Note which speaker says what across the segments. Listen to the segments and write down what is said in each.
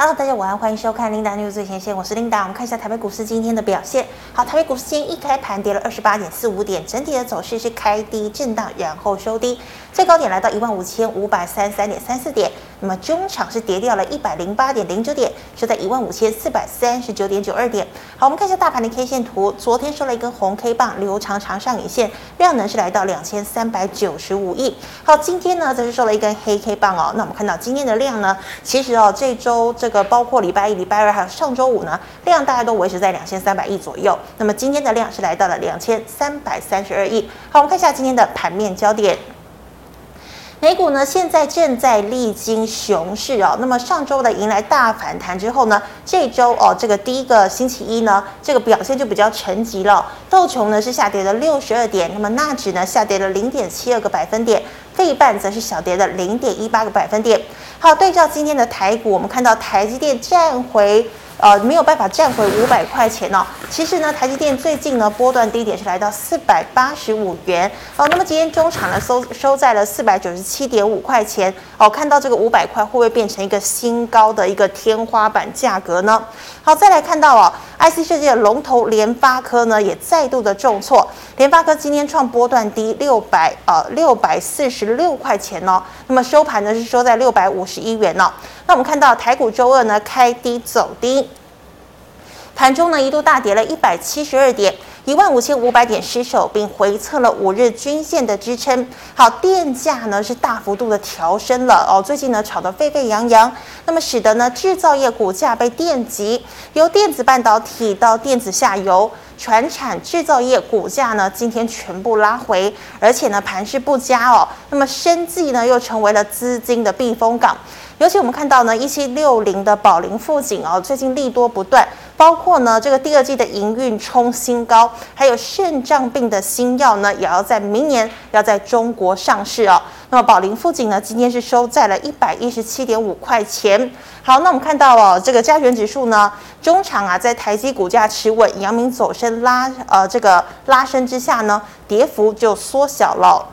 Speaker 1: Hello，大家晚安，欢迎收看琳达 news 最前线，我是琳达。我们看一下台北股市今天的表现。好，台北股市今天一开盘跌了二十八点四五点，整体的走势是开低震荡，然后收低，最高点来到一万五千五百三十三点三四点。那么中场是跌掉了一百零八点零九点，收在一万五千四百三十九点九二点。好，我们看一下大盘的 K 线图，昨天收了一根红 K 棒，留长长上影线，量能是来到两千三百九十五亿。好，今天呢则是收了一根黑 K 棒哦。那我们看到今天的量呢，其实哦这周这个包括礼拜一、礼拜二还有上周五呢，量大概都维持在两千三百亿左右。那么今天的量是来到了两千三百三十二亿。好，我们看一下今天的盘面焦点。美股呢，现在正在历经熊市哦。那么上周的迎来大反弹之后呢，这周哦，这个第一个星期一呢，这个表现就比较沉寂了。道琼呢是下跌了六十二点，那么纳指呢下跌了零点七二个百分点，费半则是小跌了零点一八个百分点。好，对照今天的台股，我们看到台积电站回。呃，没有办法站回五百块钱哦。其实呢，台积电最近呢波段低点是来到四百八十五元哦。那么今天中场呢收收在了四百九十七点五块钱哦。看到这个五百块会不会变成一个新高的一个天花板价格呢？好，再来看到哦，IC 设计的龙头联发科呢也再度的重挫。联发科今天创波段低六百呃六百四十六块钱哦。那么收盘呢是收在六百五十一元哦。那我们看到台股周二呢开低走低。盘中呢一度大跌了一百七十二点，一万五千五百点失守，并回测了五日均线的支撑。好，电价呢是大幅度的调升了哦，最近呢炒得沸沸扬扬，那么使得呢制造业股价被电击，由电子半导体到电子下游，传产制造业股价呢今天全部拉回，而且呢盘势不佳哦，那么生技呢又成为了资金的避风港。尤其我们看到呢，一七六零的宝林富锦哦，最近利多不断，包括呢这个第二季的营运冲新高，还有肾脏病的新药呢，也要在明年要在中国上市哦。那么宝林富锦呢，今天是收在了一百一十七点五块钱。好，那我们看到哦，这个加权指数呢，中场啊在台积股价持稳，阳明走升拉呃这个拉升之下呢，跌幅就缩小了。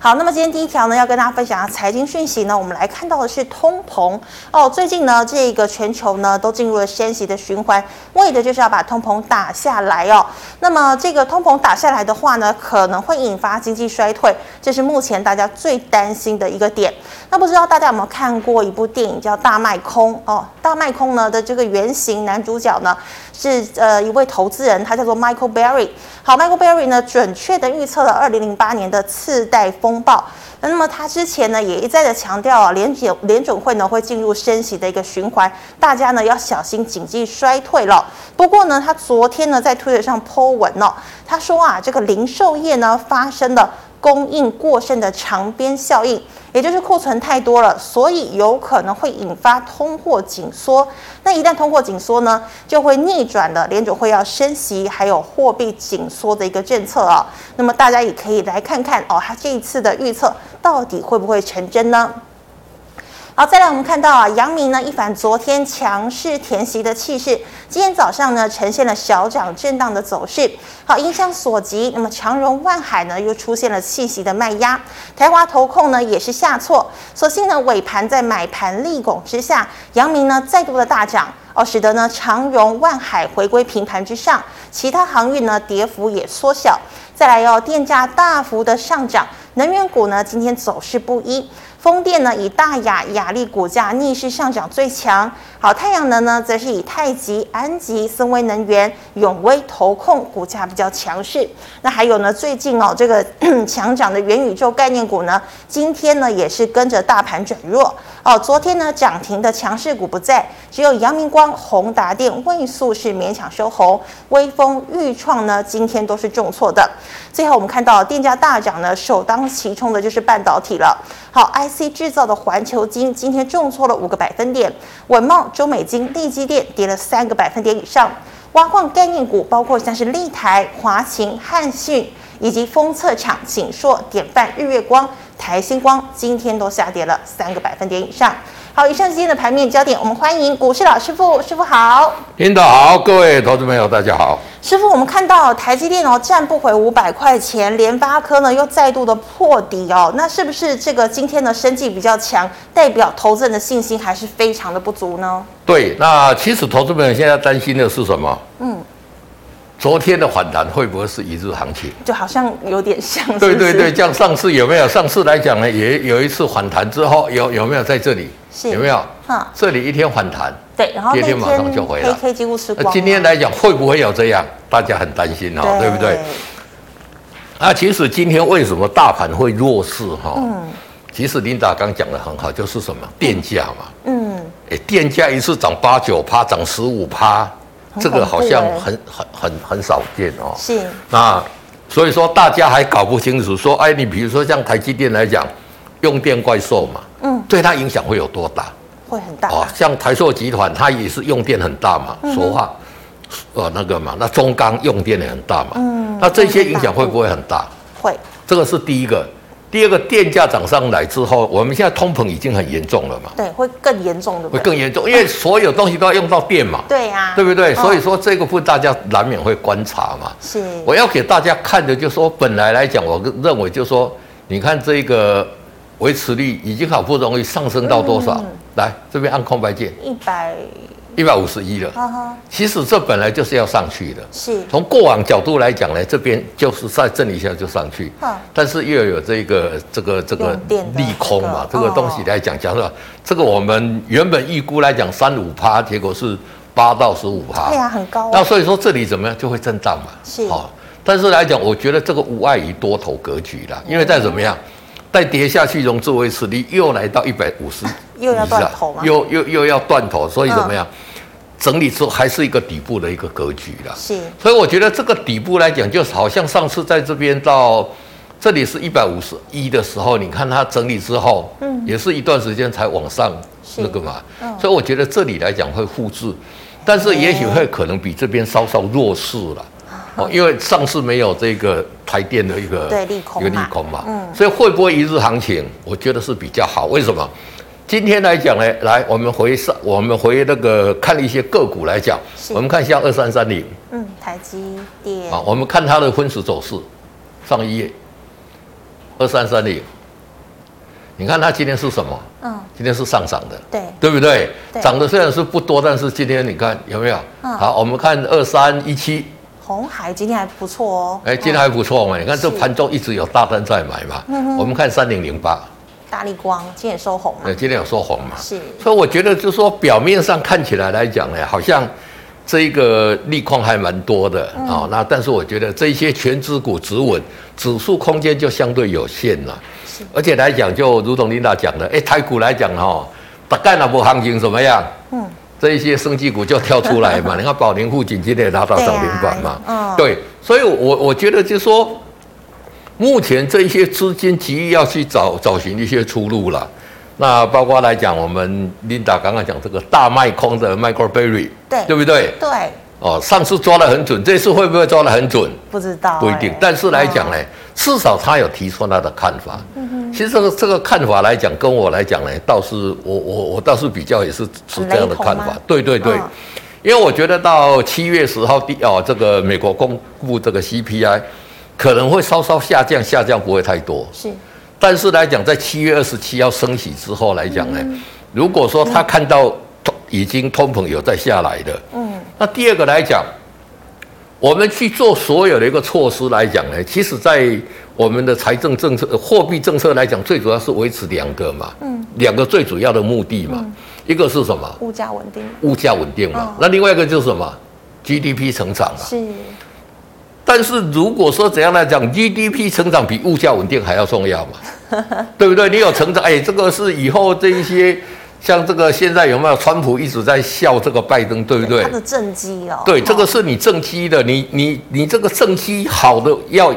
Speaker 1: 好，那么今天第一条呢，要跟大家分享的财经讯息呢，我们来看到的是通膨哦。最近呢，这个全球呢都进入了升息的循环，为的就是要把通膨打下来哦。那么这个通膨打下来的话呢，可能会引发经济衰退，这是目前大家最担心的一个点。那不知道大家有没有看过一部电影叫《大卖空》哦？《大卖空》呢的这个原型男主角呢是呃一位投资人，他叫做 Michael Berry。好，Michael Berry 呢准确的预测了二零零八年的次贷风。暴，那么他之前呢也一再的强调啊，联准联准会呢会进入升息的一个循环，大家呢要小心经济衰退了。不过呢，他昨天呢在推特上 po 文哦，他说啊，这个零售业呢发生了供应过剩的长边效应。也就是库存太多了，所以有可能会引发通货紧缩。那一旦通货紧缩呢，就会逆转了联储会要升息，还有货币紧缩的一个政策啊。那么大家也可以来看看哦，他这一次的预测到底会不会成真呢？好，再来我们看到啊，阳明呢一反昨天强势填息的气势，今天早上呢呈现了小涨震荡的走势。好，影响所及，那么长荣万海呢又出现了弃息的卖压，台华投控呢也是下挫，所幸呢尾盘在买盘力拱之下，阳明呢再度的大涨哦，使得呢长荣万海回归平盘之上，其他航运呢跌幅也缩小。再来哦，电价大幅的上涨，能源股呢今天走势不一。风电呢，以大亚、亚力股价逆势上涨最强。好，太阳能呢，则是以太极、安吉、森威能源、永威投控股价比较强势。那还有呢，最近哦，这个强涨的元宇宙概念股呢，今天呢也是跟着大盘转弱。哦，昨天呢涨停的强势股不在，只有阳明光、宏达电、位速是勉强收红。威锋、钰创呢，今天都是重挫的。最后我们看到电价大涨呢，首当其冲的就是半导体了。好 C 制造的环球金今天重挫了五个百分点，稳贸、中美金、地基电跌了三个百分点以上。挖矿概念股包括像是立台、华擎、汉讯以及封测厂景硕、典范、日月光、台星光，今天都下跌了三个百分点以上。好，以上是今天的盘面焦点，我们欢迎股市老师傅，师傅好。
Speaker 2: 领导好，各位投资朋友大家好。
Speaker 1: 师傅，我们看到台积电哦，站不回五百块钱，联发科呢又再度的破底哦，那是不是这个今天的生技比较强，代表投资人的信心还是非常的不足呢？
Speaker 2: 对，那其实投资朋友现在担心的是什么？嗯。昨天的反弹会不会是一日行情？
Speaker 1: 就好像有点像是是。
Speaker 2: 对对对，像上次有没有？上次来讲呢，也有一次反弹之后，有有没有在这里？是有没有？哈，这里一天反弹，
Speaker 1: 对，然后
Speaker 2: 第二天马上就回来。
Speaker 1: 黑 K 几乎吃光。
Speaker 2: 今天来讲会不会有这样？大家很担心哦，对，对不对？那其实今天为什么大盘会弱势哈？嗯，其实琳达刚讲的很好，就是什么电价嘛。嗯。哎，电价一次涨八九趴，涨十五趴。这个好像很很很很少见哦。是。那所以说大家还搞不清楚，说哎，你比如说像台积电来讲，用电怪兽嘛，嗯，对它影响会有多大？
Speaker 1: 会很大。
Speaker 2: 哦，像台塑集团，它也是用电很大嘛，说话，呃，那个嘛，那中钢用电也很大嘛，嗯，那这些影响会不会很大？
Speaker 1: 会。
Speaker 2: 这个是第一个。第二个电价涨上来之后，我们现在通膨已经很严重了嘛？
Speaker 1: 对，会更严重的。
Speaker 2: 会更严重，因为所有东西都要用到电嘛。
Speaker 1: 对呀。
Speaker 2: 对不对？所以说这个会大家难免会观察嘛。是。我要给大家看的，就是说本来来讲，我认为就是说，你看这个维持率已经好不容易上升到多少？来这边按空白键。
Speaker 1: 一百。
Speaker 2: 一百五十一了，其实这本来就是要上去的。是，从过往角度来讲呢，这边就是在震一下就上去。但是又有这个这个这个利空嘛，这个东西来讲，假设这个我们原本预估来讲三五趴，结果是八到十五趴。对呀，很高。那所以说这里怎么样就会震荡嘛？是。好，但是来讲，我觉得这个无碍于多头格局了，因为再怎么样，再跌下去，融资维持率又来到一百五十，
Speaker 1: 又要断头吗？
Speaker 2: 又又又要断头，所以怎么样？整理之后还是一个底部的一个格局了，是，所以我觉得这个底部来讲，就好像上次在这边到这里是一百五十一的时候，你看它整理之后，嗯，也是一段时间才往上那个嘛，所以我觉得这里来讲会复制，但是也许会可能比这边稍稍弱势了，哦，因为上次没有这个台电的一个对利空一个利空嘛，嗯，所以会不会一日行情？我觉得是比较好，为什么？今天来讲呢，来我们回上，我们回那个看一些个股来讲，我们看一下二三三零，
Speaker 1: 嗯，台积电，
Speaker 2: 啊，我们看它的分时走势，上一页，二三三零，你看它今天是什么？嗯，今天是上涨的，对，对不对？涨的虽然是不多，但是今天你看有没有？好，我们看二三一七，
Speaker 1: 鸿海今天还不错哦，
Speaker 2: 哎，今天还不错嘛，你看这盘中一直有大单在买嘛，我们看三零零八。
Speaker 1: 大立光今天也收红嘛？
Speaker 2: 对，今天有收红嘛？是，所以我觉得就是说，表面上看起来来讲呢，好像这一个利空还蛮多的啊、嗯哦。那但是我觉得这些全指股止稳，指数空间就相对有限了。是，而且来讲，就如同琳达讲的，哎，台股来讲哈，大概那波行情怎么样？嗯，这一些生技股就跳出来嘛。你看宝林富锦今天也拿到涨停板嘛。对、啊，对，所以我我觉得就是说。目前这一些资金急于要去找找寻一些出路了，那包括来讲，我们琳达刚刚讲这个大卖空的 Microberry，对对不对？对。哦，上次抓得很准，这次会不会抓得很准？
Speaker 1: 不知道、欸，
Speaker 2: 不一定。但是来讲呢，哦、至少他有提出他的看法。嗯哼。其实这个这个看法来讲，跟我来讲呢，倒是我我我倒是比较也是是这样的看法。对对对。哦、因为我觉得到七月十号第哦，这个美国公布这个 CPI。可能会稍稍下降，下降不会太多。是，但是来讲，在七月二十七号升息之后来讲呢，嗯、如果说他看到通已经通膨有在下来的，嗯，那第二个来讲，我们去做所有的一个措施来讲呢，其实在我们的财政政策、货币政策来讲，最主要是维持两个嘛，嗯，两个最主要的目的嘛，嗯、一个是什么？
Speaker 1: 物价稳定。
Speaker 2: 物价稳定嘛，哦、那另外一个就是什么？GDP 成长嘛。是。但是如果说怎样来讲，GDP 成长比物价稳定还要重要嘛？对不对？你有成长，哎，这个是以后这一些，像这个现在有没有川普一直在笑这个拜登，对不对？
Speaker 1: 他的政绩哦。
Speaker 2: 对，这个是你政绩的，你你你这个政绩好的要，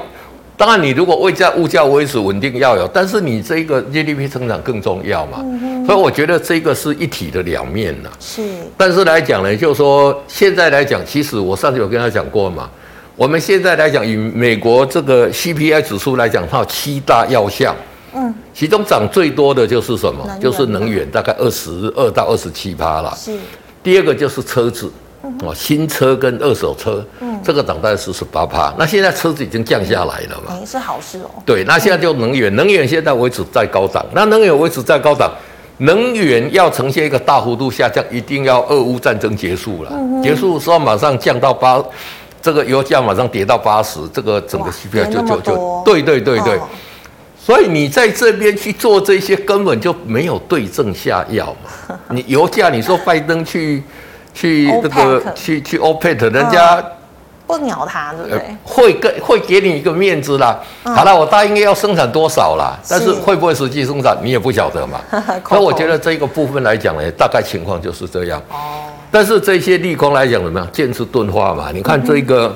Speaker 2: 当然你如果为价物价维持稳定要有，但是你这个 GDP 成长更重要嘛。嗯、所以我觉得这个是一体的两面呐。是。但是来讲呢，就是说现在来讲，其实我上次有跟他讲过嘛。我们现在来讲，以美国这个 CPI 指数来讲，它有七大要项，嗯，其中涨最多的就是什么？就是能源，大概二十二到二十七趴了。是。第二个就是车子，哦，新车跟二手车，嗯，这个涨大概四十八趴。那现在车子已经降下来了嘛？
Speaker 1: 哎，是好事哦。
Speaker 2: 对，那现在就能源，能源现在维持在高涨。那能源维持在高涨，能源要呈现一个大幅度下降，一定要俄乌战争结束了，结束之后马上降到八，这个油价马上跌到八十，这个整个 CPI 就就就，对对对对。所以你在这边去做这些，根本就没有对症下药嘛。你油价，你说拜登去去这个去去 OPEC，人家
Speaker 1: 不鸟他，对不对？
Speaker 2: 会给会给你一个面子啦。好了，我答应要生产多少啦，但是会不会实际生产，你也不晓得嘛。所以我觉得这个部分来讲呢，大概情况就是这样。哦。但是这些利空来讲怎么样？剑指钝化嘛。你看这个。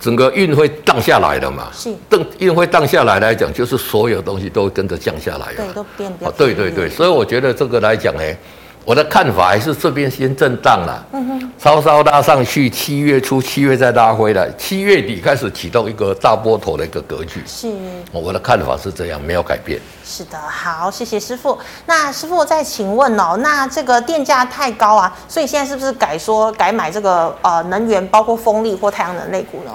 Speaker 2: 整个运会降下来了嘛？是，等运会降下来来讲，就是所有东西都跟着降下来了。
Speaker 1: 对，都变哦。
Speaker 2: 对对对，所以我觉得这个来讲呢。我的看法还是这边先震荡了，嗯哼，稍稍拉上去，七月初、七月再拉回来，七月底开始启动一个大波头的一个格局。是，我的看法是这样，没有改变。
Speaker 1: 是的，好，谢谢师傅。那师傅再请问哦，那这个电价太高啊，所以现在是不是改说改买这个呃能源，包括风力或太阳能类股呢？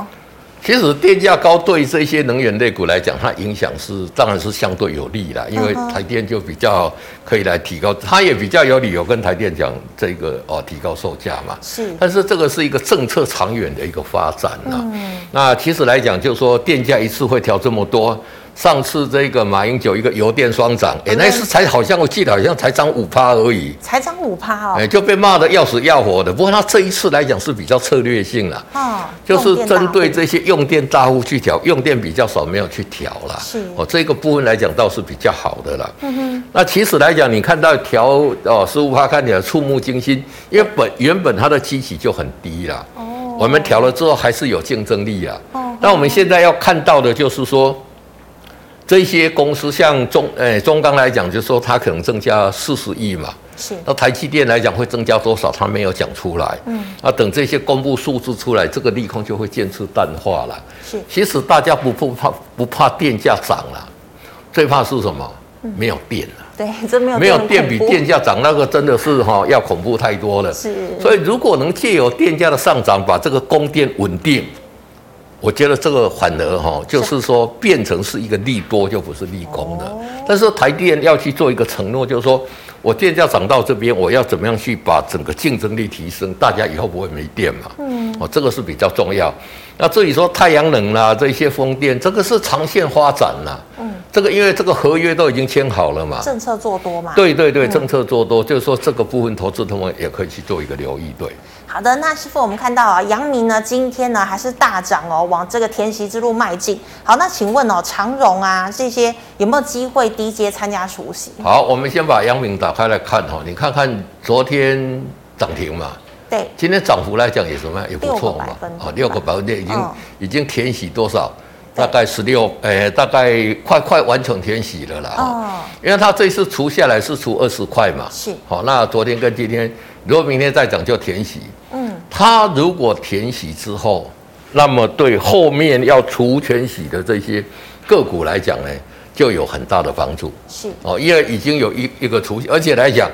Speaker 2: 其实电价高对这些能源类股来讲，它影响是当然是相对有利啦，因为台电就比较可以来提高，它也比较有理由跟台电讲这个哦提高售价嘛。是，但是这个是一个政策长远的一个发展呐。那其实来讲，就是说电价一次会调这么多。上次这个马英九一个油电双涨，哎，那次才好像我记得好像才涨五趴而已，
Speaker 1: 才涨五趴哦，
Speaker 2: 哎，就被骂得要死要活的。不过他这一次来讲是比较策略性了，哦，就是针对这些用电大户去调，用电比较少没有去调了，是。哦，这个部分来讲倒是比较好的了。嗯哼，那其实来讲，你看到调哦十五趴看起来触目惊心，因为本原本它的基期就很低了，哦，我们调了之后还是有竞争力啊。哦，那我们现在要看到的就是说。这些公司像中诶中钢来讲，就是说它可能增加四十亿嘛。是。那台积电来讲会增加多少？它没有讲出来。嗯。啊，等这些公布数字出来，这个利空就会渐次淡化了。是。其实大家不不怕不怕电价涨了，最怕是什么？没有电了。
Speaker 1: 对，这没有
Speaker 2: 没有电比电价涨那个真的是哈要恐怖太多了。是。所以如果能借由电价的上涨，把这个供电稳定。我觉得这个反而哈，就是说变成是一个利多，就不是利空的。但是台电要去做一个承诺，就是说我电价涨到这边，我要怎么样去把整个竞争力提升，大家以后不会没电嘛？嗯，哦，这个是比较重要。那至于说太阳能啦，这些风电，这个是长线发展啦。嗯，这个因为这个合约都已经签好了嘛。
Speaker 1: 政策做多嘛？
Speaker 2: 对对对，政策做多，就是说这个部分投资他们也可以去做一个留意，对。
Speaker 1: 好的，那师傅，我们看到啊，阳明呢今天呢还是大涨哦，往这个填息之路迈进。好，那请问哦，长荣啊这些有没有机会低阶参加除夕？
Speaker 2: 好，我们先把阳明打开来看哈，你看看昨天涨停嘛，
Speaker 1: 对，
Speaker 2: 今天涨幅来讲也什么也不错嘛，哦，六个百分点已经、嗯、已经填息多少？大概十六，诶，大概快快完成填息了啦。哦，因为它这次除下来是除二十块嘛，是，好，那昨天跟今天，如果明天再涨就填息。它如果填息之后，那么对后面要除权息的这些个股来讲呢，就有很大的帮助。是哦，因为已经有一一个除息，而且来讲，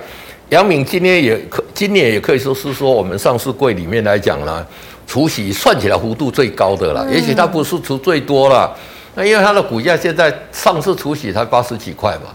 Speaker 2: 杨敏今天也可今年也可以说是说我们上市柜里面来讲呢，除息算起来幅度最高的了。嗯、也许它不是除最多了，那因为它的股价现在上市除息才八十几块嘛，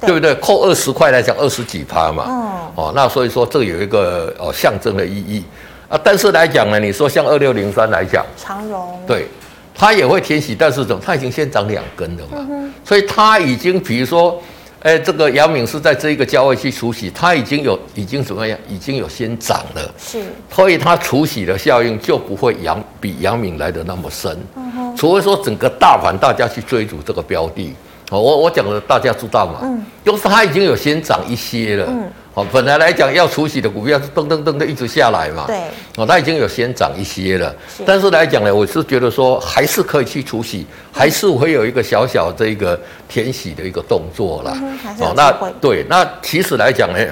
Speaker 2: 对，对不对？扣二十块来讲，二十几趴嘛。哦哦，那所以说这有一个哦象征的意义。啊，但是来讲呢，你说像二六零三来讲，
Speaker 1: 长荣，
Speaker 2: 对，它也会填息，但是怎么，它已经先涨两根了嘛，嗯、所以它已经，比如说，哎、欸，这个杨敏是在这一个价位去除息，它已经有，已经怎么样，已经有先涨了，是，所以它除息的效应就不会杨比杨敏来的那么深，嗯，除非说整个大盘大家去追逐这个标的，哦，我我讲的大家知道嘛，嗯，就是它已经有先涨一些了，嗯。哦，本来来讲要除息的股票是噔噔噔的一直下来嘛，对，哦，它已经有先涨一些了，是。但是来讲呢，我是觉得说还是可以去除息，还是会有一个小小这个填息的一个动作啦。嗯、哦，那对，那其实来讲呢，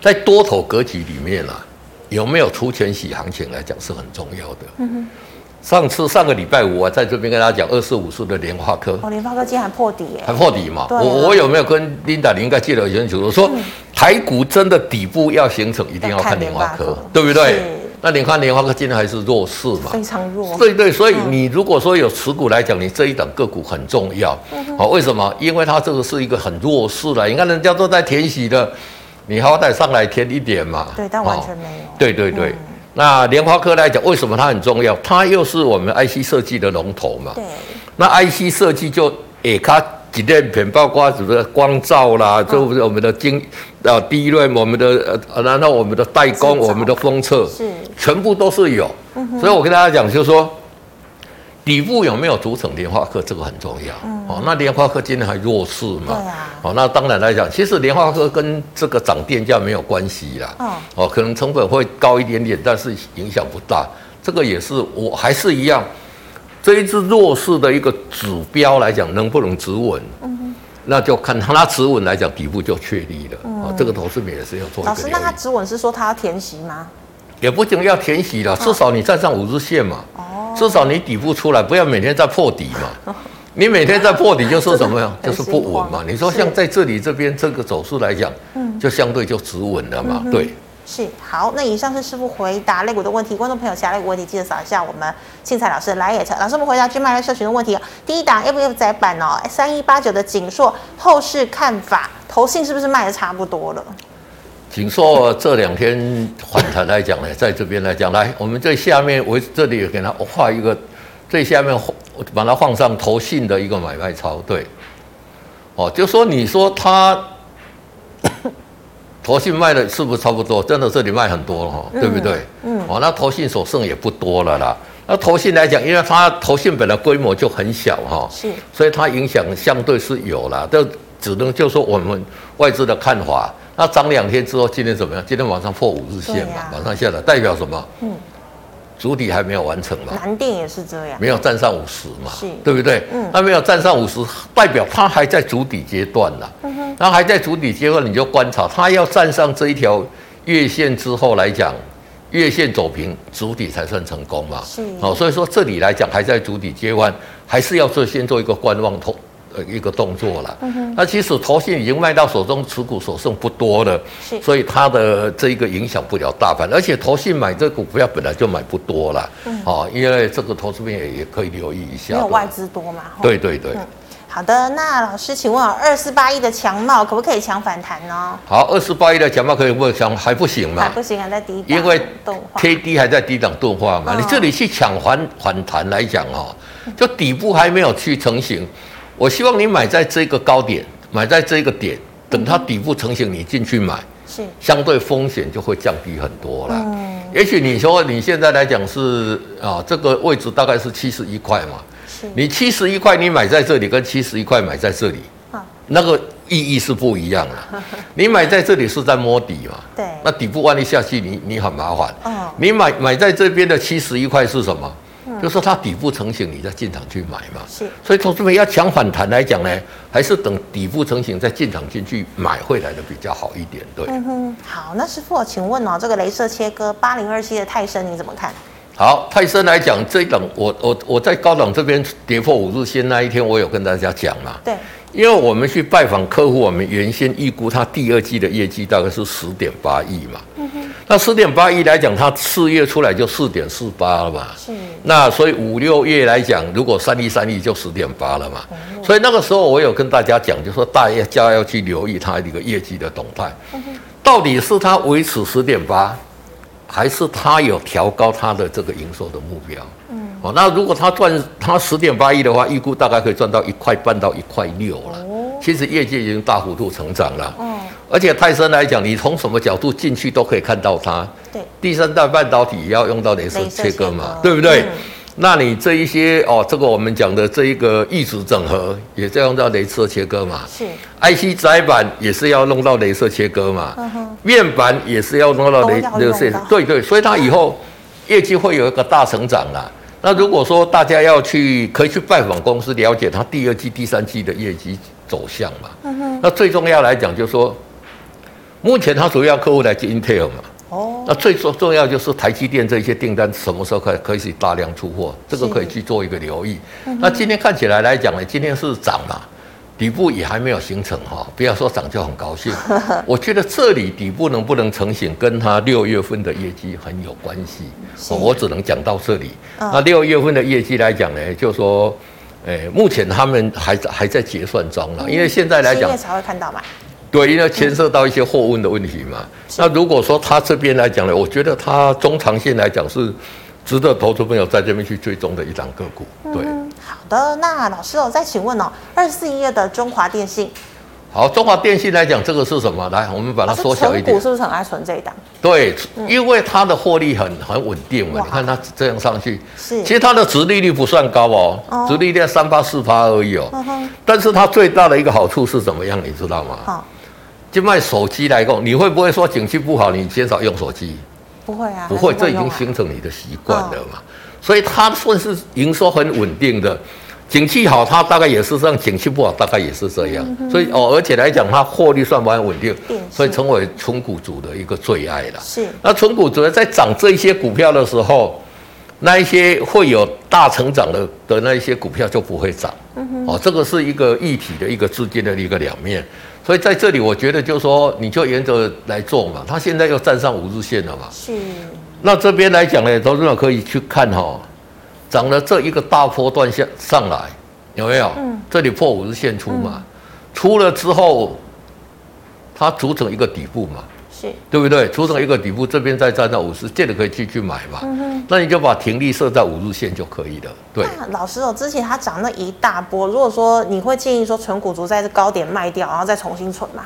Speaker 2: 在多头格局里面啊，有没有除权息行情来讲是很重要的。嗯哼上次上个礼拜五啊，在这边跟大家讲二四五四的联发科。
Speaker 1: 哦，联发科今天还破底耶。
Speaker 2: 还破底嘛？了我我有没有跟琳达？你应该记得很清楚。我说。嗯台股真的底部要形成，一定要看联发科，对不对？那你看联发科今天还是弱势嘛？
Speaker 1: 非常弱。
Speaker 2: 对对，所以你如果说有持股来讲，你这一档个股很重要。好，为什么？因为它这个是一个很弱势的。你看人家都在填息的，你好歹上来填一点嘛。
Speaker 1: 对，但完全没有。
Speaker 2: 对对对。那联发科来讲，为什么它很重要？它又是我们 IC 设计的龙头嘛。对。那 IC 设计就也它。几电品，包括什么光照啦，就是我们的晶啊，第一轮我们的呃，然后我们的代工，我们的封测，是全部都是有。所以我跟大家讲，就是说底部有没有组成联发科，这个很重要。哦，那联发科今天还弱势嘛？对啊。哦，那当然来讲，其实联发科跟这个涨电价没有关系啦。哦，可能成本会高一点点，但是影响不大。这个也是，我还是一样。这一只弱势的一个指标来讲，能不能止稳？嗯，那就看它止稳来讲，底部就确立了。嗯、哦，这个投资面也是要做。
Speaker 1: 老师，那它止稳是说它要填息吗？
Speaker 2: 也不仅要填息了，至少你站上五日线嘛。哦。至少你底部出来，不要每天在破底嘛。哦、你每天在破底就是什么呀？就是不稳嘛。你说像在这里这边这个走势来讲，嗯，就相对就止稳了嘛。嗯、对。
Speaker 1: 是好，那以上是师傅回答类股的问题，观众朋友其他类股问题记得扫一下我们庆彩老师的来也。老师，我们回答 GMoney 来社群的问题。第一档 F F 载板哦，三一八九的景硕后市看法，投信是不是卖的差不多了？
Speaker 2: 景硕这两天反弹来讲呢，在这边来讲，来我们在下面我这里给他画一个，最下面把它放上投信的一个买卖超，对，哦，就说你说他。投信卖的是不是差不多？真的这里卖很多了哈，对不对？嗯。哦，那投信所剩也不多了啦。那投信来讲，因为它投信本来规模就很小哈，是，所以它影响相对是有了，这只能就说我们外资的看法。那涨两天之后，今天怎么样？今天晚上破五日线嘛，往上下来，代表什么？嗯。主底还没有完成嘛？
Speaker 1: 南电也是这样，
Speaker 2: 没有站上五十嘛，是，对不对？嗯，那没有站上五十，代表它还在主底阶段呢。嗯哼，那还在主底阶段，你就观察它要站上这一条月线之后来讲，月线走平，主底才算成功嘛。是，哦，所以说这里来讲还在主底阶段，还是要做先做一个观望头。呃，一个动作了。嗯哼。那其实投信已经卖到手中持股所剩不多了，是。所以它的这一个影响不了大盘，而且投信买这个股票本来就买不多了。嗯。哦，因为这个投资面也也可以留意一下。
Speaker 1: 没有外资多嘛？
Speaker 2: 对对对。
Speaker 1: 嗯。好的，那老师，请问啊，二四八一的强茂可不可以抢反弹呢？
Speaker 2: 好，二四八一的强茂可以不抢？还不行嘛？
Speaker 1: 还不行，还在低档。
Speaker 2: 因为 K D 还在低档钝化嘛。哦。你这里去抢反反弹来讲哦，就底部还没有去成型。我希望你买在这个高点，买在这个点，等它底部成型，你进去买，是相对风险就会降低很多了。嗯，也许你说你现在来讲是啊，这个位置大概是七十一块嘛，是你七十一块你买在这里，跟七十一块买在这里，那个意义是不一样的。你买在这里是在摸底嘛？对，那底部万一下去，你你很麻烦。哦，你买买在这边的七十一块是什么？就是它底部成型，你再进场去买嘛。是，所以投资们要抢反弹来讲呢，还是等底部成型再进场进去买回来的比较好一点。对，
Speaker 1: 嗯哼，好，那师傅，请问哦，这个镭射切割八零二七的泰森你怎么看？
Speaker 2: 好，泰森来讲，这一档我我我在高档这边跌破五日线那一天，我有跟大家讲嘛。对。因为我们去拜访客户，我们原先预估他第二季的业绩大概是十点八亿嘛。嗯哼。那十点八亿来讲，他四月出来就四点四八了嘛。是。那所以五六月来讲，如果三亿三亿就十点八了嘛。所以那个时候我有跟大家讲，就说大家要去留意他一个业绩的动态。嗯哼。到底是他维持十点八，还是他有调高他的这个营收的目标？嗯。哦，那如果他赚他十点八亿的话，预估大概可以赚到一块半到一块六了。哦，其实业绩已经大幅度成长了。哦，而且泰森来讲，你从什么角度进去都可以看到它。对，第三代半导体也要用到雷射切割嘛，对不对？嗯，那你这一些哦，这个我们讲的这一个异质整合，也在用到镭射切割嘛。是，IC 载板也是要弄到镭射切割嘛。嗯哼，面板也是要弄到镭镭射。对对，所以它以后业绩会有一个大成长啦。那如果说大家要去，可以去拜访公司，了解它第二季、第三季的业绩走向嘛。嗯哼。那最重要来讲，就是说，目前它主要客户来自 Intel 嘛。哦。那最重重要就是台积电这些订单什么时候可以可以大量出货，这个可以去做一个留意。那今天看起来来讲呢，今天是涨嘛，底部也还没有形成哈，不要说涨就很高兴。我觉得这里底部能不能成型，跟它六月份的业绩很有关系。我只能讲到这里。那六月份的业绩来讲呢，就说，诶，目前他们还在还在结算中了，因为现在来讲，
Speaker 1: 才会看到嘛。
Speaker 2: 对，因为牵涉到一些货运的问题嘛。那如果说他这边来讲呢，我觉得他中长线来讲是值得投资朋友在这边去追踪的一档个股。对。
Speaker 1: 好的，那老师我，再请问哦，二四一二的中华电信，
Speaker 2: 好，中华电信来讲，这个是什么？来，我们把它缩小一点。
Speaker 1: 股是不是很爱存这一档？
Speaker 2: 对，因为它的获利很很稳定嘛。你看它这样上去，是，其实它的殖利率不算高哦，殖利率三八四八而已哦。但是它最大的一个好处是怎么样？你知道吗？好，就卖手机来供，你会不会说景气不好，你减少用手机？
Speaker 1: 不会啊，
Speaker 2: 不会，这已经形成你的习惯了嘛。所以它算是营收很稳定的，景气好，它大概也是这样；景气不好，大概也是这样。嗯、所以哦，而且来讲，它获利算蛮稳定，所以成为纯股主的一个最爱了。是。那纯股族在涨这些股票的时候，那一些会有大成长的的那一些股票就不会涨。嗯哼。哦，这个是一个一体的一个资金的一个两面。所以在这里，我觉得就是说，你就沿着来做嘛。它现在又站上五日线了嘛。是。那这边来讲呢，投资者可以去看哈，涨了这一个大波段下上来，有没有？嗯。这里破五日线出嘛，嗯、出了之后，它组成一个底部嘛，是，对不对？出生一个底部，这边再站到五十，这个可以继续买嘛。嗯。那你就把停利设在五日线就可以了。对。
Speaker 1: 老师哦，之前它涨了一大波，如果说你会建议说纯股族在这高点卖掉，然后再重新存嘛？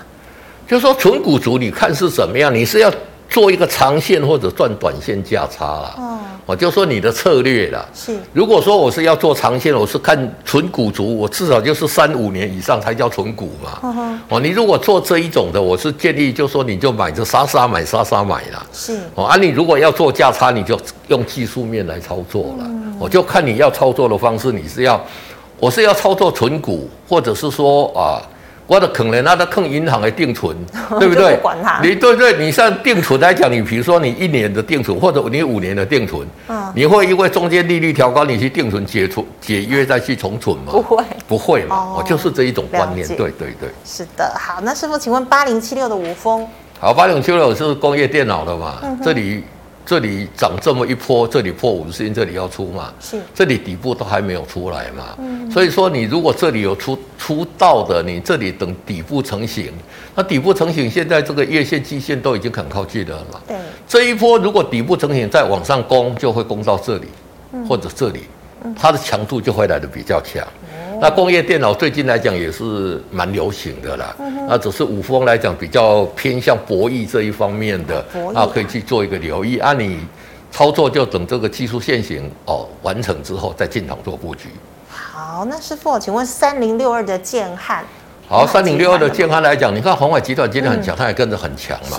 Speaker 2: 就是说纯股族，你看是怎么样？你是要？做一个长线或者赚短线价差啦，哦，我就说你的策略啦。是，如果说我是要做长线，我是看存股族，我至少就是三五年以上才叫存股嘛。哦，哦，你如果做这一种的，我是建议就说你就买着杀杀买杀杀买啦。是，哦，啊，你如果要做价差，你就用技术面来操作了。嗯，我就看你要操作的方式，你是要，我是要操作存股，或者是说啊。我的可能那他坑银行的定存，对不对？管他。你对对，你像定存来讲，你比如说你一年的定存，或者你五年的定存，嗯，你会因为中间利率调高，你去定存解除解约再去重存吗？
Speaker 1: 不会，
Speaker 2: 不会嘛。我就是这一种观念，对对对。
Speaker 1: 是的，好，那师傅，请问八零七六的五峰，
Speaker 2: 好，八零七六是工业电脑的嘛？这里。这里涨这么一波，这里破五十线，这里要出嘛？是，这里底部都还没有出来嘛？嗯，所以说你如果这里有出出道的，你这里等底部成型，那底部成型，现在这个月线、季线都已经很靠近了嘛？对，这一波如果底部成型再往上攻，就会攻到这里，或者这里，它的强度就会来的比较强。那工业电脑最近来讲也是蛮流行的啦，那只是五峰来讲比较偏向博弈这一方面的，啊，可以去做一个留意啊。你操作就等这个技术线型哦完成之后再进场做布局。
Speaker 1: 好，那师傅，请问三零六二的建汉，
Speaker 2: 好，三零六二的建汉来讲，你看鸿海集团今天很强，它也跟着很强嘛。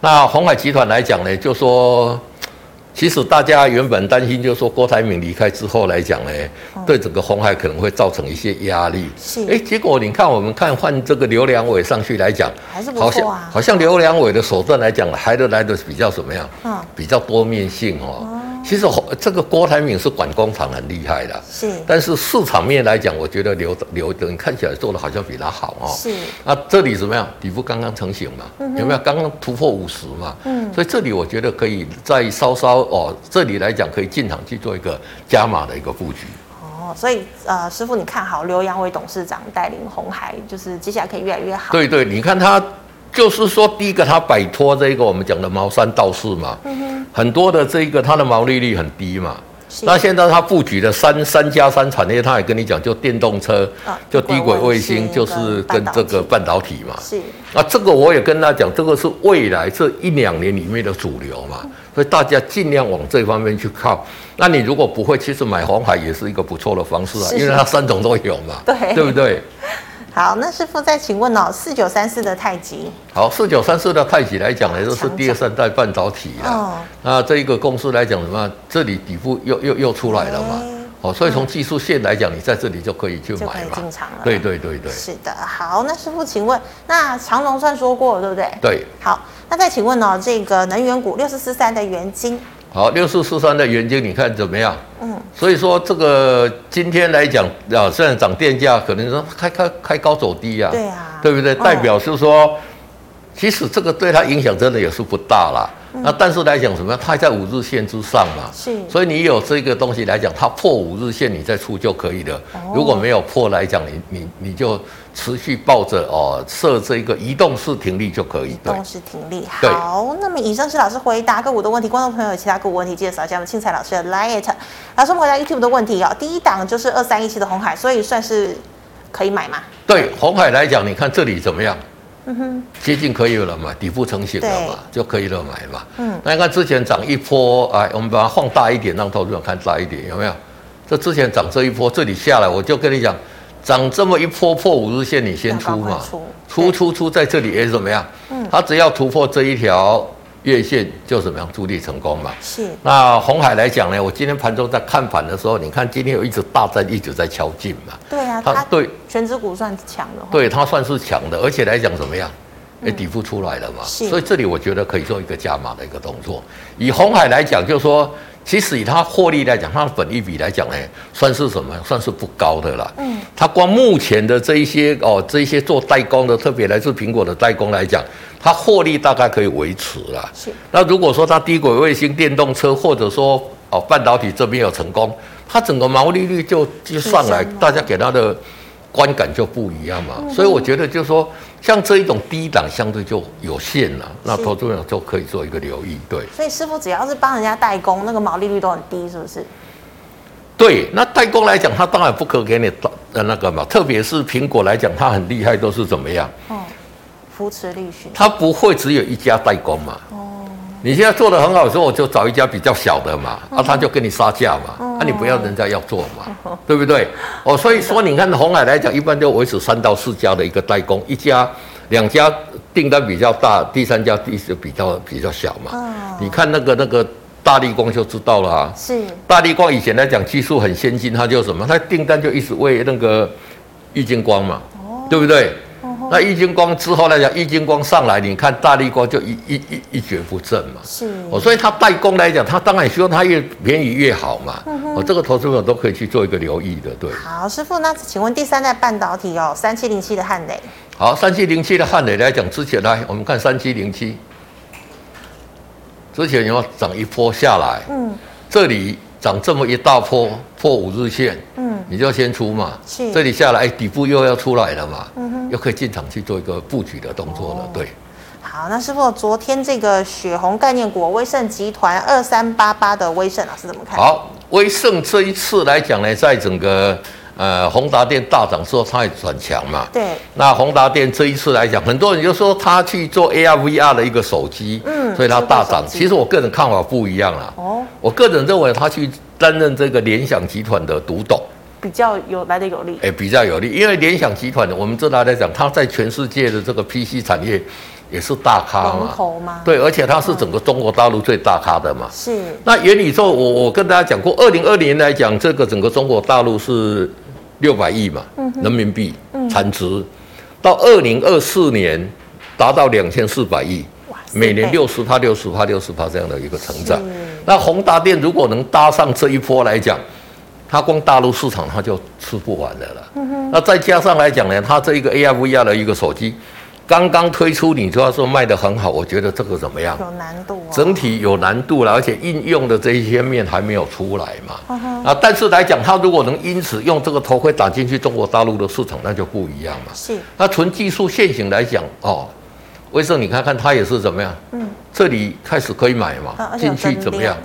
Speaker 2: 那鸿海集团来讲呢，就说。其实大家原本担心，就是说郭台铭离开之后来讲呢，对整个红海可能会造成一些压力。是，哎，结果你看，我们看换这个刘良伟上去来讲，还是不错啊。好像好像刘良伟的手段来讲，还得来的比较怎么样？嗯，比较多面性哦。其实这个郭台铭是管工厂很厉害的，是。但是市场面来讲，我觉得刘刘德看起来做的好像比他好哦。是。那这里怎么样？底部刚刚成型嘛，有没有？刚刚突破五十嘛。嗯。所以这里我觉得可以再稍稍哦，这里来讲可以进场去做一个加码的一个布局。
Speaker 1: 哦，所以呃，师傅你看好刘扬伟董事长带领红海，就是接下来可以越来越好。
Speaker 2: 对对，你看他。就是说，第一个它摆脱这个我们讲的毛三道四嘛，嗯、很多的这一个它的毛利率很低嘛。那现在它布局的三三加三产业，他也跟你讲，就电动车，啊、就低轨卫星，就是跟这个半导体嘛。是。那这个我也跟他讲，这个是未来这一两年里面的主流嘛，所以大家尽量往这方面去靠。那你如果不会，其实买红海也是一个不错的方式啊，因为它三种都有嘛，对，对不对？
Speaker 1: 好，那师傅再请问哦，四九三四的太极。
Speaker 2: 好，四九三四的太极来讲呢，都是第二三代半导体啦。哦。那这一个公司来讲什么？这里底部又又又出来了嘛？欸、哦，所以从技术线来讲，你在这里就可以去买嘛。进场了。对对对对。
Speaker 1: 是的，好，那师傅请问，那长荣算说过了，对不对？
Speaker 2: 对。
Speaker 1: 好，那再请问哦，这个能源股六四四三的元晶。
Speaker 2: 好，六四四三的元晶，你看怎么样？嗯。所以说这个今天来讲啊，虽然涨电价，可能说开开开高走低呀，
Speaker 1: 对啊，
Speaker 2: 对不对？代表是说，其实这个对它影响真的也是不大啦。那但是来讲什么？它还在五日线之上嘛，
Speaker 1: 是。
Speaker 2: 所以你有这个东西来讲，它破五日线你再出就可以了。如果没有破来讲，你你你就持续抱着哦，设这个移动式停利就可以。移
Speaker 1: 动式停利。好，那么以上是老师回答个股的问题。观众朋友有其他个股问题，记得扫一下我们庆财老师的 Lite。老师，我们回答 YouTube 的问题啊。第一档就是二三一七的红海，所以算是可以买吗？
Speaker 2: 对，红海来讲，你看这里怎么样？嗯哼，接近可以了嘛，底部成型了嘛，就可以了买嘛。嗯，那你看之前涨一波，哎，我们把它放大一点，让投资者看大一点，有没有？这之前涨这一波，这里下来，我就跟你讲，涨这么一波破五日线，你先出嘛，出出出在这里也是怎么样？嗯，它只要突破这一条。月线就怎么样助力成功嘛？
Speaker 1: 是。
Speaker 2: 那红海来讲呢？我今天盘中在看盘的时候，你看今天有一直大战一直在敲进嘛。
Speaker 1: 对啊，它对全指股算强的。
Speaker 2: 对，它算是强的，而且来讲怎么样？哎，底部出来了嘛。是。所以这里我觉得可以做一个加码的一个动作。以红海来讲，就是说。其实以它获利来讲，它的本益比来讲呢，算是什么？算是不高的啦。嗯。它光目前的这一些哦，这一些做代工的，特别来自苹果的代工来讲，它获利大概可以维持了。是。那如果说它低轨卫星电动车，或者说哦半导体这边有成功，它整个毛利率就就上来，大家给它的。观感就不一样嘛，嗯、所以我觉得就是说，像这一种低档相对就有限了，那投资人就可以做一个留意，对。
Speaker 1: 所以师傅只要是帮人家代工，那个毛利率都很低，是不是？
Speaker 2: 对，那代工来讲，他当然不可给你呃那个嘛，特别是苹果来讲，它很厉害，都是怎么样？哦，
Speaker 1: 扶持力学，
Speaker 2: 它不会只有一家代工嘛。哦。你现在做的很好的时候，我就找一家比较小的嘛，啊，他就跟你杀价嘛，啊，你不要人家要做嘛，对不对？哦，所以说你看红海来讲，一般就维持三到四家的一个代工，一家、两家订单比较大，第三家第四比较比较小嘛。你看那个那个大力光就知道了啊。是。大力光以前来讲技术很先进，它就什么？它订单就一直为那个玉金光嘛，对不对？那玉晶光之后来讲，玉晶光上来，你看大力光就一一一一蹶不振嘛。是。哦，所以它代工来讲，它当然希望它越便宜越好嘛。哦，这个投资者都可以去做一个留意的，对。
Speaker 1: 好，师傅，那请问第三代半导体哦，三七零七的汉磊。
Speaker 2: 好，三七零七的汉磊来讲，之前来我们看三七零七，之前有涨一波下来，嗯，这里。涨这么一大波破五日线，嗯，你就先出嘛，是，这里下来，哎，底部又要出来了嘛，嗯哼，又可以进场去做一个布局的动作了，哦、对。
Speaker 1: 好，那师傅，昨天这个血红概念股威盛集团二三八八的威盛老师怎么看？
Speaker 2: 好，威盛这一次来讲呢，在整个。呃，宏达电大涨之后，它也转强嘛。对。那宏达电这一次来讲，很多人就说它去做 AR VR 的一个手机，嗯，所以它大涨。其实我个人看法不一样啦。哦。我个人认为它去担任这个联想集团的独董，
Speaker 1: 比较有来的有利。
Speaker 2: 哎，比较有利，因为联想集团的，我们这来来讲，它在全世界的这个 PC 产业。也是大咖嘛？对，而且它是整个中国大陆最大咖的嘛。是。那元宇宙，我我跟大家讲过，二零二零年来讲，这个整个中国大陆是六百亿嘛，人民币产值，到二零二四年达到两千四百亿，每年六十趴、六十趴、六十趴这样的一个成长。那宏达电如果能搭上这一波来讲，它光大陆市场它就吃不完的了。那再加上来讲呢，它这一个 AR VR 的一个手机。刚刚推出，你就要说卖得很好，我觉得这个怎么样？
Speaker 1: 有难度、哦，
Speaker 2: 整体有难度了，而且应用的这一些面还没有出来嘛。Uh. 啊，但是来讲，它如果能因此用这个头盔打进去中国大陆的市场，那就不一样嘛。是。那纯技术线型来讲，哦，威盛你看看它也是怎么样？嗯。这里开始可以买嘛？进、啊、去怎么样？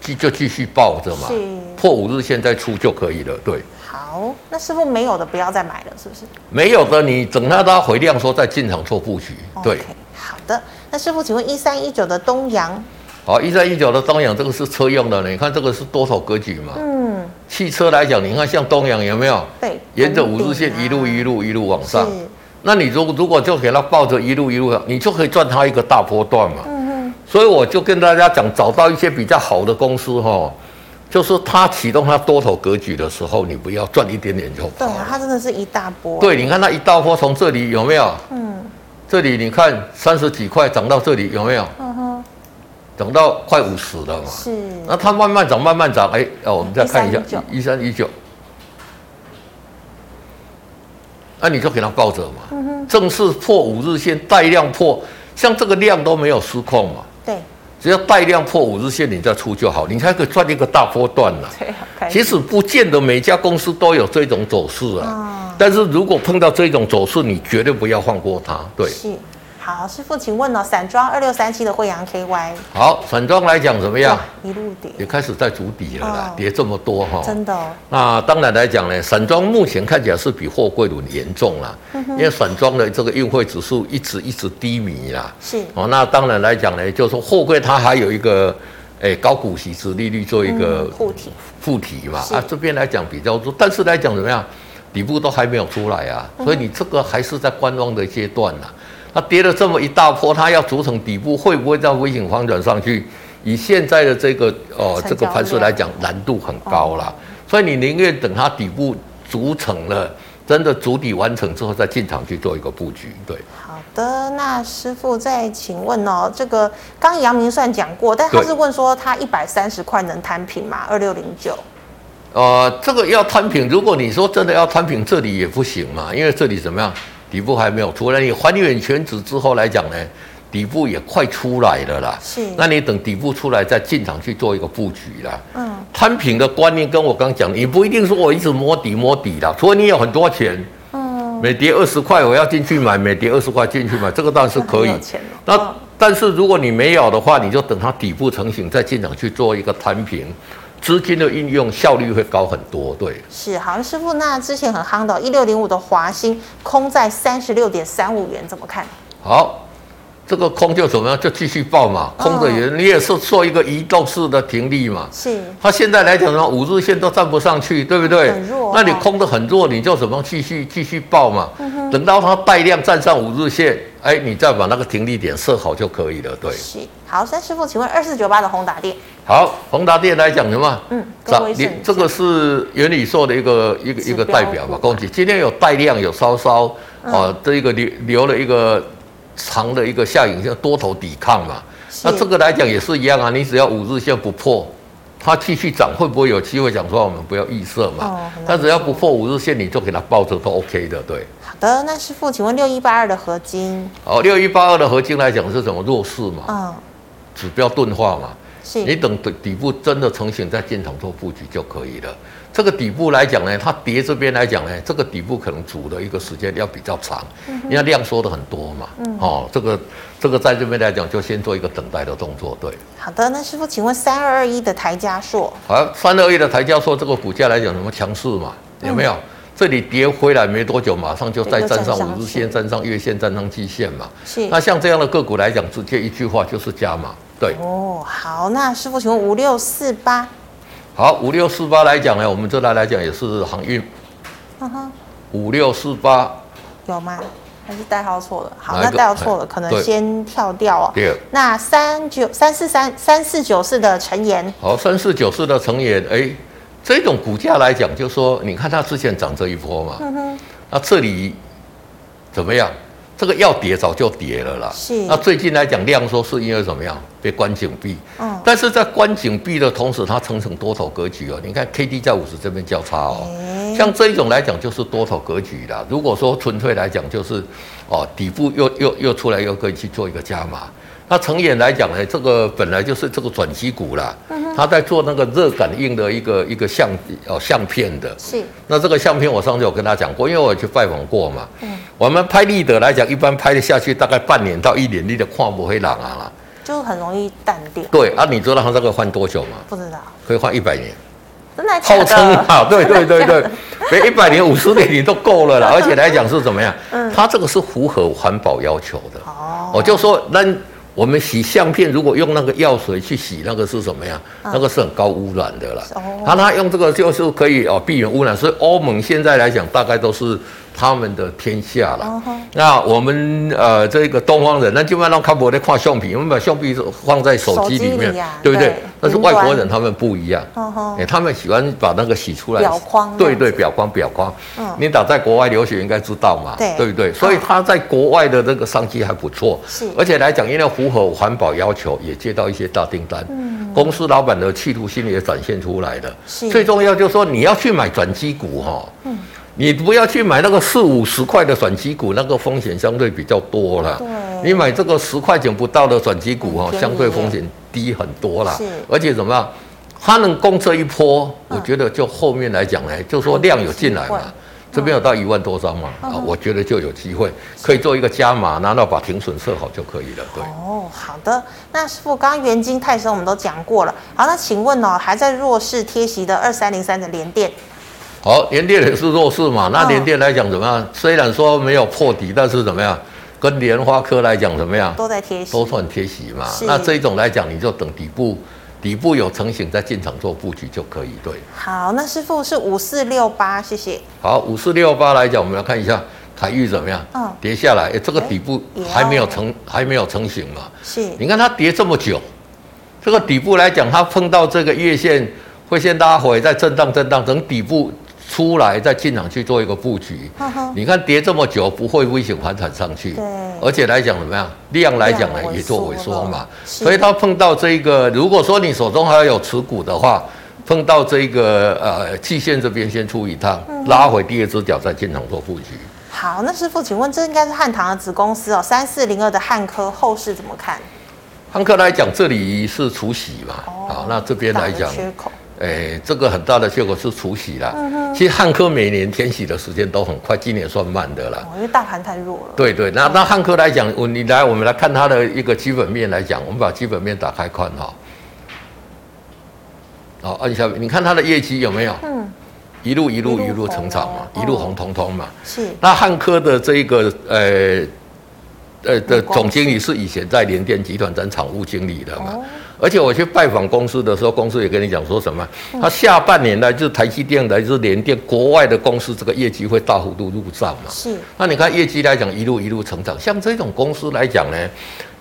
Speaker 2: 继就继续抱着嘛。是。破五日线再出就可以了，对。
Speaker 1: 好，那师傅没有的不要再买了，是不是？
Speaker 2: 没有的，你等它它回量说再进场做布局。对，okay,
Speaker 1: 好的。那师傅，请问一三一九的东阳？
Speaker 2: 好，一三一九的东阳，这个是车用的，你看这个是多少格局嘛？嗯。汽车来讲，你看像东阳有没有？对。沿着五日线一路一路一路往上。是。那你如果如果就给它抱着一路一路，你就可以赚它一个大波段嘛。嗯嗯。所以我就跟大家讲，找到一些比较好的公司哈。就是它启动它多头格局的时候，你不要赚一点点就跑。
Speaker 1: 对啊，它真的是一大波。
Speaker 2: 对，你看它一大波从这里有没有？嗯。这里你看三十几块涨到这里有没有？嗯哼。涨到快五十了嘛。
Speaker 1: 是。
Speaker 2: 那它慢慢涨，慢慢涨，哎，哦，我们再看一下一三一九。那你就给它抱着嘛。嗯哼。正式破五日线，带量破，像这个量都没有失控嘛。
Speaker 1: 对。
Speaker 2: 只要带量破五日线，你再出就好，你才可以赚一个大波段了。
Speaker 1: 对，
Speaker 2: 其实不见得每家公司都有这种走势啊。嗯。但是如果碰到这种走势，你绝对不要放过它。对。
Speaker 1: 是。好，师傅，请问哦，散装二六三七的惠阳 KY，
Speaker 2: 好，散装来讲怎么样？
Speaker 1: 一路跌，
Speaker 2: 也开始在筑底了啦，哦、跌这么多哈，
Speaker 1: 真的、哦。
Speaker 2: 那当然来讲呢，散装目前看起来是比货柜轮严重啦，嗯、因为散装的这个运费指数一直一直低迷啦。
Speaker 1: 是。
Speaker 2: 哦，那当然来讲呢，就是说货柜它还有一个，哎，高股息、值利率做一个
Speaker 1: 护体
Speaker 2: 护体嘛。啊，这边来讲比较多，但是来讲怎么样？底部都还没有出来啊，所以你这个还是在观望的阶段呐。它跌了这么一大波，它要组成底部，会不会在微型反转上去？以现在的这个呃这个盘势来讲，难度很高了。所以你宁愿等它底部组成了，真的筑底完成之后，再进场去做一个布局。对，
Speaker 1: 好的，那师傅再请问哦，这个刚杨明算讲过，但他是问说他一百三十块能摊平吗？二六零九。
Speaker 2: 呃，这个要摊平，如果你说真的要摊平，这里也不行嘛，因为这里怎么样？底部还没有出来，你还原全值之后来讲呢，底部也快出来了啦。
Speaker 1: 是，
Speaker 2: 那你等底部出来再进场去做一个布局啦。嗯，摊平的观念跟我刚讲，你不一定说我一直摸底摸底啦，除非你有很多钱。嗯，每跌二十块我要进去买，每跌二十块进去买，这个当然是可以。那、哦、但是如果你没有的话，你就等它底部成型再进场去做一个摊平。资金的运用效率会高很多，对。
Speaker 1: 是，好，师傅，那之前很夯的一六零五的华兴空在三十六点三五元，怎么看？
Speaker 2: 好，这个空就怎么样？就继续爆嘛，空的也、哦、你也是做一个移动式的停利嘛。
Speaker 1: 是。
Speaker 2: 它现在来讲呢，五日线都站不上去，对不对？
Speaker 1: 很弱。
Speaker 2: 那你空的很弱，你就怎么继续继续爆嘛？嗯、等到它带量站上五日线，哎，你再把那个停利点设好就可以了，对。
Speaker 1: 是。好，三师傅，请问二四九八的宏达电。
Speaker 2: 好，宏达电来讲什么？
Speaker 1: 嗯，
Speaker 2: 你这个是元宇宙的一个一个一个代表嘛？恭喜，今天有带量，有稍稍啊，这一个留留了一个长的一个下影线，多头抵抗嘛。那这个来讲也是一样啊，你只要五日线不破，它继续涨，会不会有机会讲说我们不要预设嘛？它只要不破五日线，你就给它抱着都 OK 的，对。
Speaker 1: 好的，那师傅，请问六一八二的合金？
Speaker 2: 哦，六一八二的合金来讲是什么弱势嘛？
Speaker 1: 嗯，
Speaker 2: 指标钝化嘛。
Speaker 1: 是
Speaker 2: 你等底底部真的成型再进场做布局就可以了。这个底部来讲呢，它跌这边来讲呢，这个底部可能煮的一个时间要比较长，嗯、因为量缩的很多嘛。嗯、哦，这个这个在这边来讲就先做一个等待的动作。对，
Speaker 1: 好的，那师傅，请问三二二一的台加硕？
Speaker 2: 好，三二二一的台加硕这个股价来讲什么强势嘛？有没有？嗯、这里跌回来没多久，马上就再站上五日线，站上月线，站上季线嘛。
Speaker 1: 是。
Speaker 2: 那像这样的个股来讲，直接一句话就是加码。对
Speaker 1: 哦，好，那师傅请问五六四八，
Speaker 2: 好，五六四八来讲呢，我们这来来讲也是航运，
Speaker 1: 嗯哼，
Speaker 2: 五六四八
Speaker 1: 有吗？还是代号错了？好，那代号错了，可能先跳掉哦。
Speaker 2: 对，
Speaker 1: 那三九三四三三四九四的成岩，
Speaker 2: 好，三四九四的成岩，哎，这种股价来讲，就是说你看它之前涨这一波嘛，嗯哼，那这里怎么样？这个要跌早就跌了啦。
Speaker 1: 是。
Speaker 2: 那最近来讲量缩是因为怎么样？被关紧闭。嗯。但是在关紧闭的同时，它层层多头格局哦。你看 K D 在五十这边交叉哦。欸、像这一种来讲就是多头格局啦。如果说纯粹来讲就是，哦底部又又又出来又可以去做一个加码。那成眼来讲呢，这个本来就是这个转机股啦。嗯他在做那个热感应的一个一个相哦相片的，
Speaker 1: 是。
Speaker 2: 那这个相片我上次有跟他讲过，因为我去拜访过嘛。嗯。我们拍立得来讲，一般拍得下去大概半年到一年，你的矿不会冷啊啦。
Speaker 1: 就很容易淡掉。
Speaker 2: 对啊，你知道他这个换多久吗？
Speaker 1: 不知道。
Speaker 2: 可以换一百年。
Speaker 1: 真的？
Speaker 2: 号称啊，对对对对，别一百年五十年你都够了啦。而且来讲是怎么样？嗯。他这个是符合环保要求的。哦。我就说那。我们洗相片，如果用那个药水去洗，那个是什么呀？嗯、那个是很高污染的了。哦，他用这个就是可以哦避免污染，所以欧盟现在来讲大概都是他们的天下了。Uh huh. 那我们呃这个东方人，那基本上看不的看橡皮，我们把橡皮放在手机里面，里啊、对不对？对，但是外国人他们不一样，哎、uh 他们喜欢把那个洗出来，
Speaker 1: 表框，
Speaker 2: 对对，表框裱框。嗯、uh，huh. 你打在国外留学应该知道嘛，对，对不对？所以他在国外的这个商机还不错，是、uh，huh. 而且来讲，因为符合环保要求，也接到一些大订单。嗯、uh，huh. 公司老板的企图心也展现出来了。是、uh，huh. 最重要就是说你要去买转机股哈，嗯、uh。你不要去买那个四五十块的转机股，那个风险相对比较多了。对，你买这个十块钱不到的转机股哈，相对风险低很多了。是，而且怎么样，它能攻这一波，我觉得就后面来讲呢，就说量有进来嘛，这边有到一万多张嘛，啊，我觉得就有机会可以做一个加码，拿到把停损设好就可以了。对。
Speaker 1: 哦，好的。那师傅，刚刚元金泰森我们都讲过了。好，那请问哦，还在弱势贴息的二三零三的联电。
Speaker 2: 好，联电也是弱势嘛。那联电来讲怎么样？虽然说没有破底，但是怎么样？跟莲花科来讲怎么样？
Speaker 1: 都在贴息，
Speaker 2: 都算贴息嘛。那这一种来讲，你就等底部，底部有成型再进场做布局就可以。对。
Speaker 1: 好，那师傅是五四六八，谢谢。
Speaker 2: 好，五四六八来讲，我们来看一下台玉怎么样？嗯。跌下来，哎，这个底部还没有成，还没有成型嘛？是。你看它跌这么久，这个底部来讲，它碰到这个月线会先拉回，再震荡震荡，等底部。出来再进场去做一个布局，呵呵。你看跌这么久不会危险反弹上去，对，而且来讲怎么样，量来讲呢也做萎缩嘛，所以它碰到这个，如果说你手中还有持股的话，碰到这个呃季线这边先出一趟，拉回第二只脚再进场做布局。
Speaker 1: 好，那师傅，请问这应该是汉唐的子公司哦，三四零二的汉科后市怎么看？
Speaker 2: 汉科来讲，这里是除息嘛，哦、好，那这边来讲缺口。哎，这个很大的结果是除息啦。嗯、哼其实汉科每年填息的时间都很快，今年算慢的了。
Speaker 1: 因为大盘太弱了。
Speaker 2: 对对，那那汉科来讲，我你来，我们来看它的一个基本面来讲，我们把基本面打开看哈。好，按下，你看它的业绩有没有？嗯。一路一路一路成长嘛，一路红彤彤嘛。是。那汉科的这一个呃呃的总经理是以前在联电集团当厂务经理的嘛。哦而且我去拜访公司的时候，公司也跟你讲说什么？他下半年来自台积电来自联电，国外的公司这个业绩会大幅度入账嘛？是。那你看业绩来讲，一路一路成长，像这种公司来讲呢，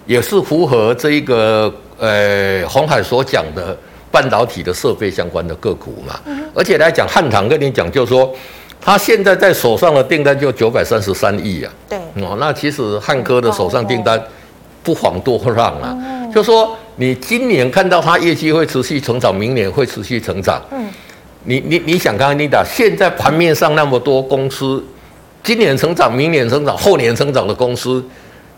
Speaker 2: 也是符合这一个呃鸿海所讲的半导体的设备相关的个股嘛。而且来讲，汉唐跟你讲，就是说他现在在手上的订单就九百三十三亿啊。对。哦，那其实汉科的手上订单不遑多让啊，就说。你今年看到它业绩会持续成长，明年会持续成长。嗯，你你你想看你打现在盘面上那么多公司，今年成长、明年成长、后年成长的公司，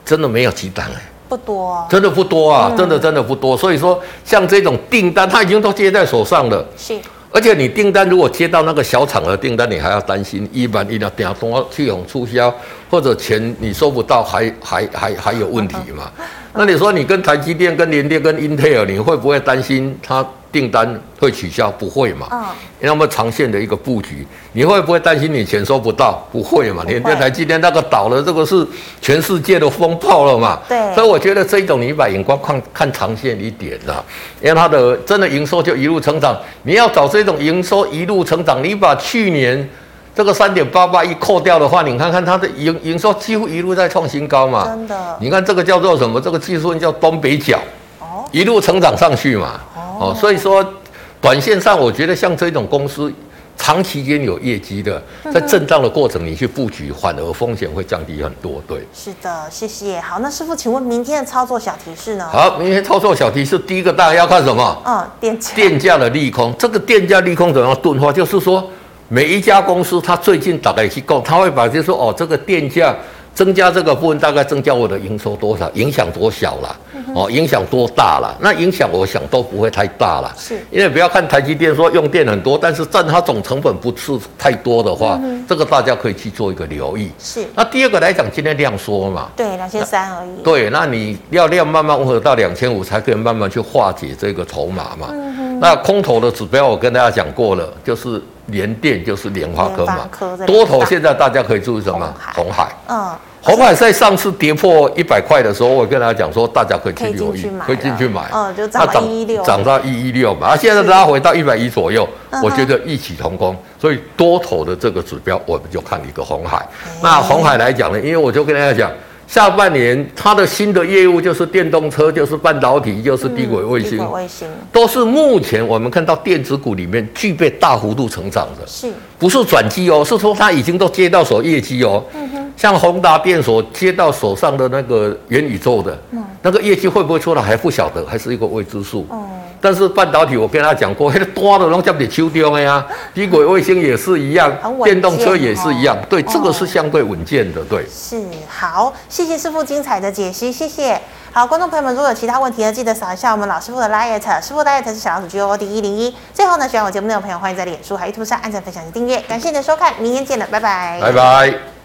Speaker 2: 真的没有几档哎，
Speaker 1: 不多啊，
Speaker 2: 真的不多啊，真的真的不多。所以说，像这种订单，他已经都接在手上了。是，而且你订单如果接到那个小厂的订单，你还要担心，一般一定要点多去用促销，或者钱你收不到还，还还还还有问题嘛？那你说你跟台积电、跟联电、跟英特尔，你会不会担心它订单会取消？不会嘛？嗯。那么长线的一个布局，你会不会担心你钱收不到？不会嘛？联电、台积电那个倒了，这个是全世界的风暴了嘛？对。所以我觉得这种你把眼光看看长线一点啊，因为它的真的营收就一路成长。你要找这种营收一路成长，你把去年。这个三点八八一扣掉的话，你看看它的营营收几乎一路在创新高嘛。真的。你看这个叫做什么？这个技术叫东北角，哦，一路成长上去嘛。哦。哦，所以说，短线上我觉得像这种公司，长期间有业绩的，在震荡的过程你去布局，反而风险会降低很多。对。是
Speaker 1: 的，谢谢。好，那师傅，请问明天的操作小提示呢？
Speaker 2: 好，明天操作小提示，第一个大家要看什么？
Speaker 1: 嗯，电价。
Speaker 2: 电价的利空，这个电价利空怎么样钝化？就是说。每一家公司，它最近大概去购，他会把就是说哦，这个电价增加这个部分，大概增加我的营收多少，影响多小了，哦，影响多大了？那影响我想都不会太大了，是，因为不要看台积电说用电很多，但是占它总成本不是太多的话，这个大家可以去做一个留意。是。那第二个来讲，今天量缩嘛，
Speaker 1: 对，两千三而已。
Speaker 2: 对，那你要量慢慢温和到两千五，才可以慢慢去化解这个筹码嘛。那空头的指标我跟大家讲过了，就是联电就是莲花科嘛。科多头现在大家可以注意什么？红海。嗯。红海在上次跌破一百块的时候，我跟大家讲说，大家可以去留意，可以进去买。
Speaker 1: 嗯，就涨到一一六，
Speaker 2: 涨到一一六嘛。啊，现在拉回到一百一左右，我觉得异曲同工。所以多头的这个指标，我们就看一个红海。那红海来讲呢，因为我就跟大家讲。下半年它的新的业务就是电动车，就是半导体，就是低轨卫星，卫星都是目前我们看到电子股里面具备大幅度成长的，是不是转机哦？是说它已经都接到手业绩哦。嗯哼，像宏达电所接到手上的那个元宇宙的，那个业绩会不会出来还不晓得，还是一个未知数。但是半导体，我跟他讲过，那个多的拢在你手中的呀，低轨卫星也是一样，电动车也是一样，对，这个是相对稳健的，对。
Speaker 1: 是好，谢谢师傅精彩的解析，谢谢。好，观众朋友们，如果有其他问题呢，记得扫一下我们老师傅的 LINE，师傅的 LINE 是小老鼠 G O D 一零一。最后呢，喜欢我节目内容的朋友，欢迎在脸书还有 YouTube 上按赞、分享及订阅。感谢你的收看，明天见了，拜拜。
Speaker 2: 拜拜。